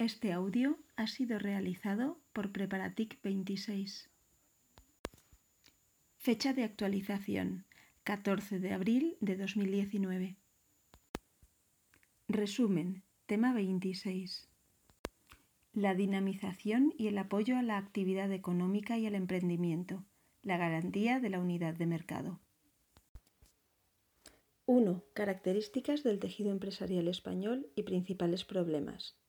Este audio ha sido realizado por Preparatic 26. Fecha de actualización 14 de abril de 2019. Resumen. Tema 26. La dinamización y el apoyo a la actividad económica y al emprendimiento. La garantía de la unidad de mercado. 1. Características del tejido empresarial español y principales problemas.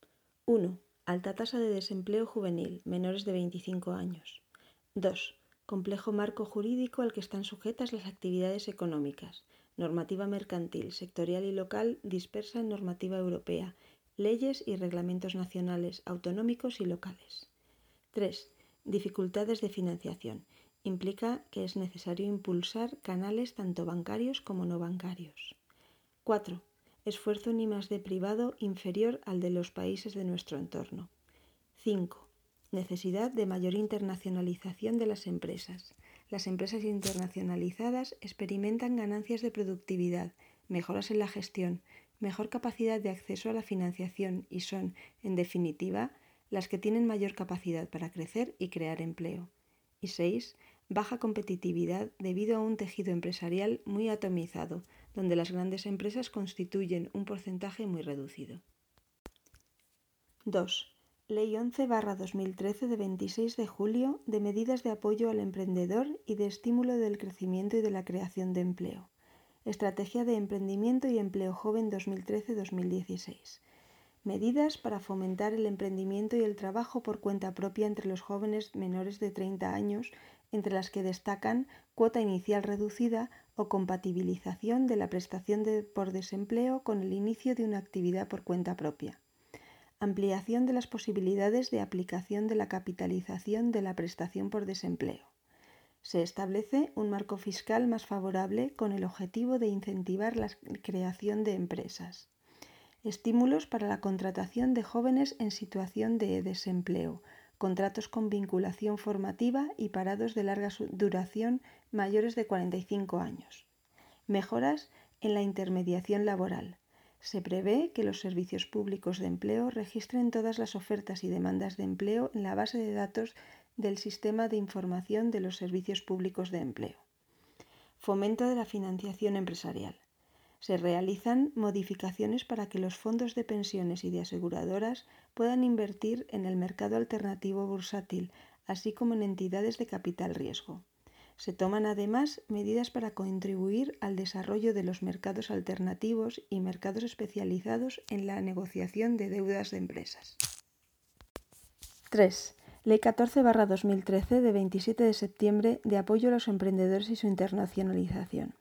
1. Alta tasa de desempleo juvenil, menores de 25 años. 2. Complejo marco jurídico al que están sujetas las actividades económicas. Normativa mercantil, sectorial y local dispersa en normativa europea, leyes y reglamentos nacionales, autonómicos y locales. 3. Dificultades de financiación. Implica que es necesario impulsar canales tanto bancarios como no bancarios. 4 esfuerzo ni más de privado inferior al de los países de nuestro entorno. 5. Necesidad de mayor internacionalización de las empresas. Las empresas internacionalizadas experimentan ganancias de productividad, mejoras en la gestión, mejor capacidad de acceso a la financiación y son, en definitiva, las que tienen mayor capacidad para crecer y crear empleo. Y 6. Baja competitividad debido a un tejido empresarial muy atomizado, donde las grandes empresas constituyen un porcentaje muy reducido. 2. Ley 11-2013 de 26 de julio de medidas de apoyo al emprendedor y de estímulo del crecimiento y de la creación de empleo. Estrategia de Emprendimiento y Empleo Joven 2013-2016. Medidas para fomentar el emprendimiento y el trabajo por cuenta propia entre los jóvenes menores de 30 años, entre las que destacan cuota inicial reducida o compatibilización de la prestación por desempleo con el inicio de una actividad por cuenta propia. Ampliación de las posibilidades de aplicación de la capitalización de la prestación por desempleo. Se establece un marco fiscal más favorable con el objetivo de incentivar la creación de empresas. Estímulos para la contratación de jóvenes en situación de desempleo, contratos con vinculación formativa y parados de larga duración mayores de 45 años. Mejoras en la intermediación laboral. Se prevé que los servicios públicos de empleo registren todas las ofertas y demandas de empleo en la base de datos del Sistema de Información de los Servicios Públicos de Empleo. Fomento de la financiación empresarial se realizan modificaciones para que los fondos de pensiones y de aseguradoras puedan invertir en el mercado alternativo bursátil, así como en entidades de capital riesgo. Se toman además medidas para contribuir al desarrollo de los mercados alternativos y mercados especializados en la negociación de deudas de empresas. 3. Ley 14-2013 de 27 de septiembre de apoyo a los emprendedores y su internacionalización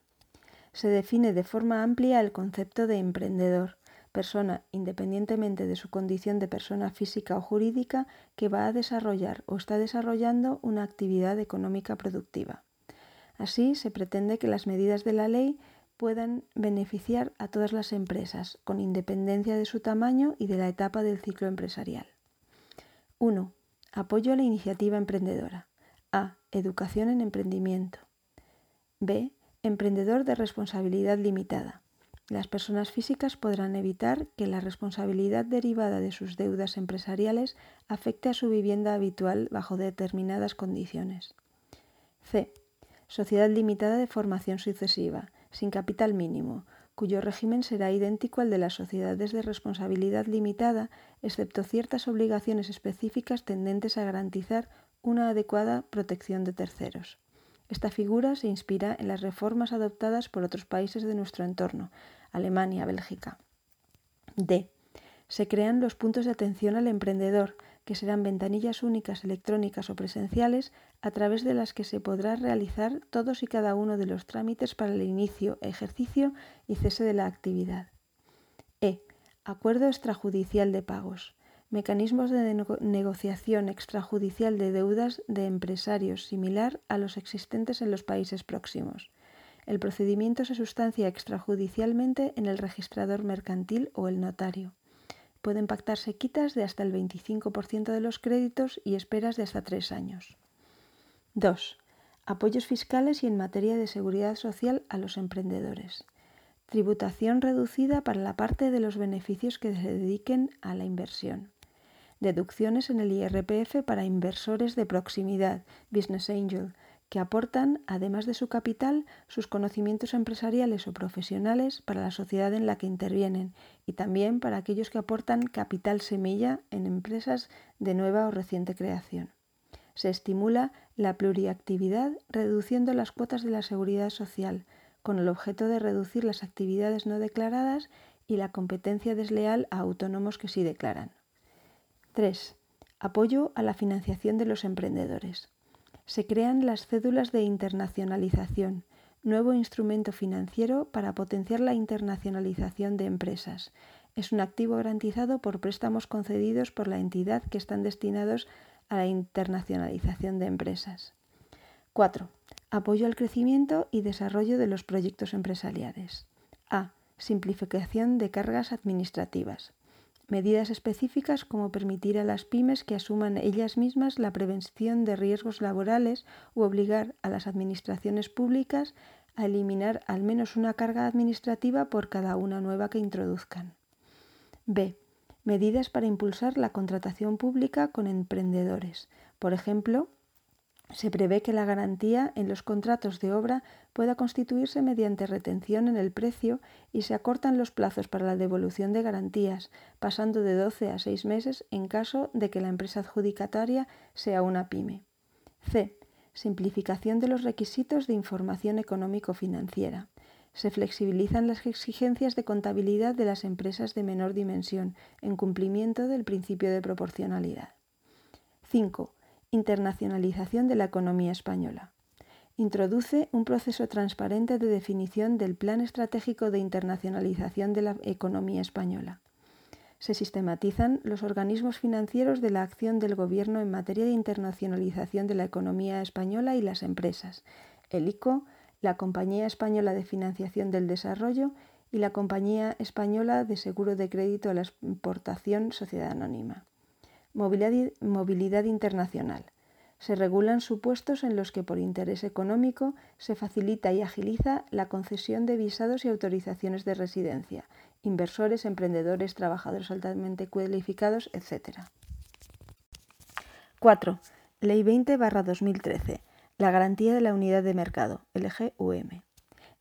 se define de forma amplia el concepto de emprendedor, persona, independientemente de su condición de persona física o jurídica, que va a desarrollar o está desarrollando una actividad económica productiva. Así, se pretende que las medidas de la ley puedan beneficiar a todas las empresas, con independencia de su tamaño y de la etapa del ciclo empresarial. 1. Apoyo a la iniciativa emprendedora. A. Educación en emprendimiento. B. Emprendedor de responsabilidad limitada. Las personas físicas podrán evitar que la responsabilidad derivada de sus deudas empresariales afecte a su vivienda habitual bajo determinadas condiciones. C. Sociedad limitada de formación sucesiva, sin capital mínimo, cuyo régimen será idéntico al de las sociedades de responsabilidad limitada, excepto ciertas obligaciones específicas tendentes a garantizar una adecuada protección de terceros. Esta figura se inspira en las reformas adoptadas por otros países de nuestro entorno, Alemania, Bélgica. D. Se crean los puntos de atención al emprendedor, que serán ventanillas únicas electrónicas o presenciales a través de las que se podrá realizar todos y cada uno de los trámites para el inicio, ejercicio y cese de la actividad. E. Acuerdo extrajudicial de pagos mecanismos de negociación extrajudicial de deudas de empresarios similar a los existentes en los países próximos. El procedimiento se sustancia extrajudicialmente en el registrador mercantil o el notario. Pueden pactarse quitas de hasta el 25% de los créditos y esperas de hasta tres años. 2. Apoyos fiscales y en materia de seguridad social a los emprendedores. Tributación reducida para la parte de los beneficios que se dediquen a la inversión deducciones en el IRPF para inversores de proximidad, Business Angel, que aportan, además de su capital, sus conocimientos empresariales o profesionales para la sociedad en la que intervienen y también para aquellos que aportan capital semilla en empresas de nueva o reciente creación. Se estimula la pluriactividad reduciendo las cuotas de la seguridad social, con el objeto de reducir las actividades no declaradas y la competencia desleal a autónomos que sí declaran. 3. Apoyo a la financiación de los emprendedores se crean las cédulas de internacionalización, nuevo instrumento financiero para potenciar la internacionalización de empresas. Es un activo garantizado por préstamos concedidos por la entidad que están destinados a la internacionalización de empresas. 4. Apoyo al crecimiento y desarrollo de los proyectos empresariales. A. Simplificación de cargas administrativas. Medidas específicas como permitir a las pymes que asuman ellas mismas la prevención de riesgos laborales u obligar a las administraciones públicas a eliminar al menos una carga administrativa por cada una nueva que introduzcan. B. Medidas para impulsar la contratación pública con emprendedores. Por ejemplo, se prevé que la garantía en los contratos de obra pueda constituirse mediante retención en el precio y se acortan los plazos para la devolución de garantías, pasando de 12 a 6 meses en caso de que la empresa adjudicataria sea una pyme. C. Simplificación de los requisitos de información económico-financiera. Se flexibilizan las exigencias de contabilidad de las empresas de menor dimensión en cumplimiento del principio de proporcionalidad. 5 Internacionalización de la economía española. Introduce un proceso transparente de definición del Plan Estratégico de Internacionalización de la Economía Española. Se sistematizan los organismos financieros de la acción del Gobierno en materia de internacionalización de la economía española y las empresas, el ICO, la Compañía Española de Financiación del Desarrollo y la Compañía Española de Seguro de Crédito a la Exportación Sociedad Anónima. Movilidad, internacional. Se regulan supuestos en los que por interés económico se facilita y agiliza la concesión de visados y autorizaciones de residencia, inversores, emprendedores, trabajadores altamente cualificados, etc. 4. Ley 20-2013. La garantía de la unidad de mercado, LGUM.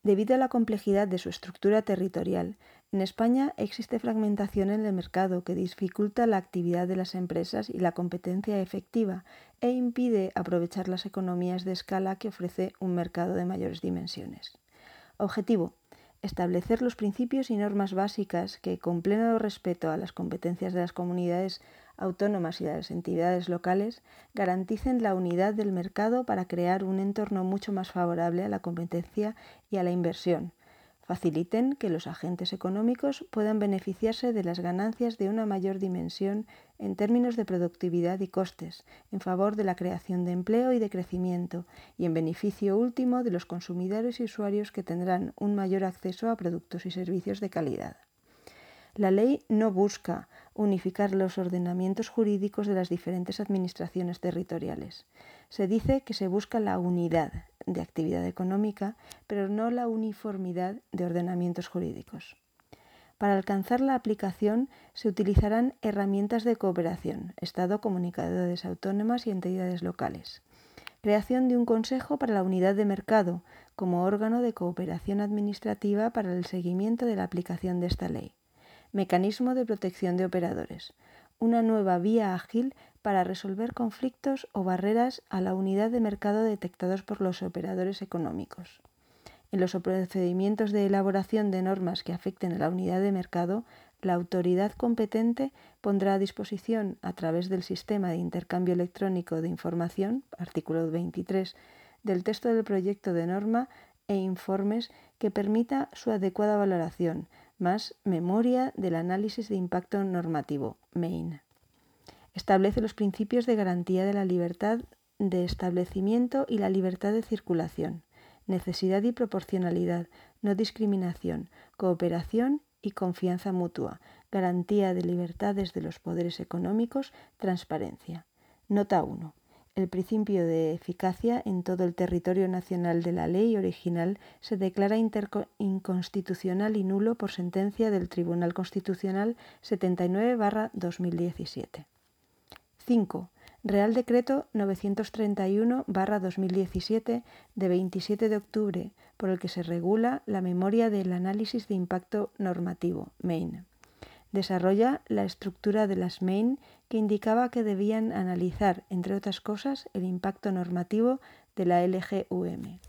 Debido a la complejidad de su estructura territorial, en España existe fragmentación en el mercado que dificulta la actividad de las empresas y la competencia efectiva e impide aprovechar las economías de escala que ofrece un mercado de mayores dimensiones. Objetivo. Establecer los principios y normas básicas que, con pleno respeto a las competencias de las comunidades autónomas y de las entidades locales, garanticen la unidad del mercado para crear un entorno mucho más favorable a la competencia y a la inversión, faciliten que los agentes económicos puedan beneficiarse de las ganancias de una mayor dimensión en términos de productividad y costes, en favor de la creación de empleo y de crecimiento, y en beneficio último de los consumidores y usuarios que tendrán un mayor acceso a productos y servicios de calidad. La ley no busca unificar los ordenamientos jurídicos de las diferentes administraciones territoriales. Se dice que se busca la unidad de actividad económica, pero no la uniformidad de ordenamientos jurídicos. Para alcanzar la aplicación se utilizarán herramientas de cooperación, Estado, comunidades autónomas y entidades locales. Creación de un Consejo para la Unidad de Mercado como órgano de cooperación administrativa para el seguimiento de la aplicación de esta ley. Mecanismo de protección de operadores. Una nueva vía ágil para resolver conflictos o barreras a la unidad de mercado detectados por los operadores económicos. En los procedimientos de elaboración de normas que afecten a la unidad de mercado, la autoridad competente pondrá a disposición, a través del sistema de intercambio electrónico de información, artículo 23, del texto del proyecto de norma e informes que permita su adecuada valoración, más memoria del análisis de impacto normativo, MAIN. Establece los principios de garantía de la libertad de establecimiento y la libertad de circulación, necesidad y proporcionalidad, no discriminación, cooperación y confianza mutua, garantía de libertades de los poderes económicos, transparencia. Nota 1 el principio de eficacia en todo el territorio nacional de la ley original se declara inconstitucional y nulo por sentencia del Tribunal Constitucional 79-2017. 5. Real Decreto 931-2017 de 27 de octubre, por el que se regula la memoria del análisis de impacto normativo, MAIN. Desarrolla la estructura de las MAIN que indicaba que debían analizar, entre otras cosas, el impacto normativo de la LGUM.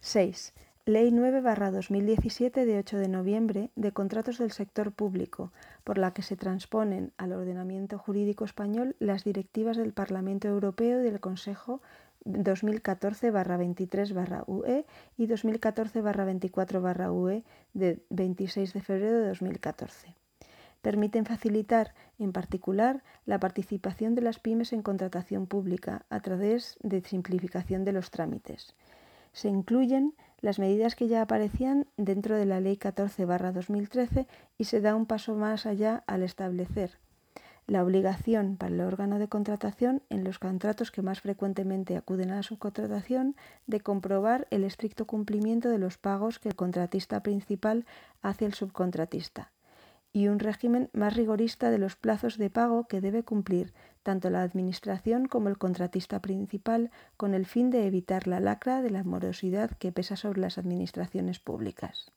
6. Ley 9-2017 de 8 de noviembre de contratos del sector público, por la que se transponen al ordenamiento jurídico español las directivas del Parlamento Europeo y del Consejo 2014-23-UE y 2014-24-UE de 26 de febrero de 2014. Permiten facilitar, en particular, la participación de las pymes en contratación pública a través de simplificación de los trámites. Se incluyen las medidas que ya aparecían dentro de la Ley 14-2013 y se da un paso más allá al establecer obligación para el órgano de contratación en los contratos que más frecuentemente acuden a la subcontratación de comprobar el estricto cumplimiento de los pagos que el contratista principal hace al subcontratista y un régimen más rigorista de los plazos de pago que debe cumplir tanto la Administración como el contratista principal con el fin de evitar la lacra de la morosidad que pesa sobre las administraciones públicas.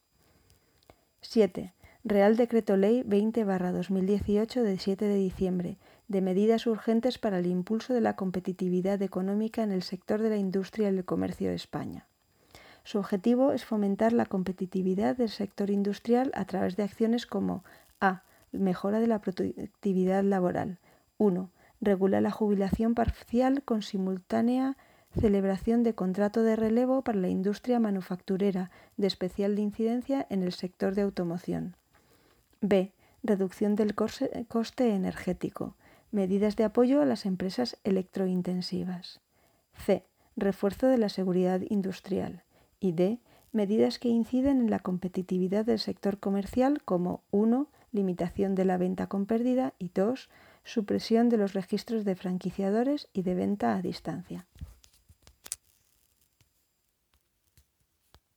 7. Real Decreto Ley 20-2018 de 7 de diciembre de medidas urgentes para el impulso de la competitividad económica en el sector de la industria y el comercio de España. Su objetivo es fomentar la competitividad del sector industrial a través de acciones como a. Mejora de la productividad laboral. 1 regula la jubilación parcial con simultánea celebración de contrato de relevo para la industria manufacturera de especial incidencia en el sector de automoción. B. Reducción del coste energético. Medidas de apoyo a las empresas electrointensivas. C. Refuerzo de la seguridad industrial. Y D. Medidas que inciden en la competitividad del sector comercial como 1. Limitación de la venta con pérdida y 2 supresión de los registros de franquiciadores y de venta a distancia.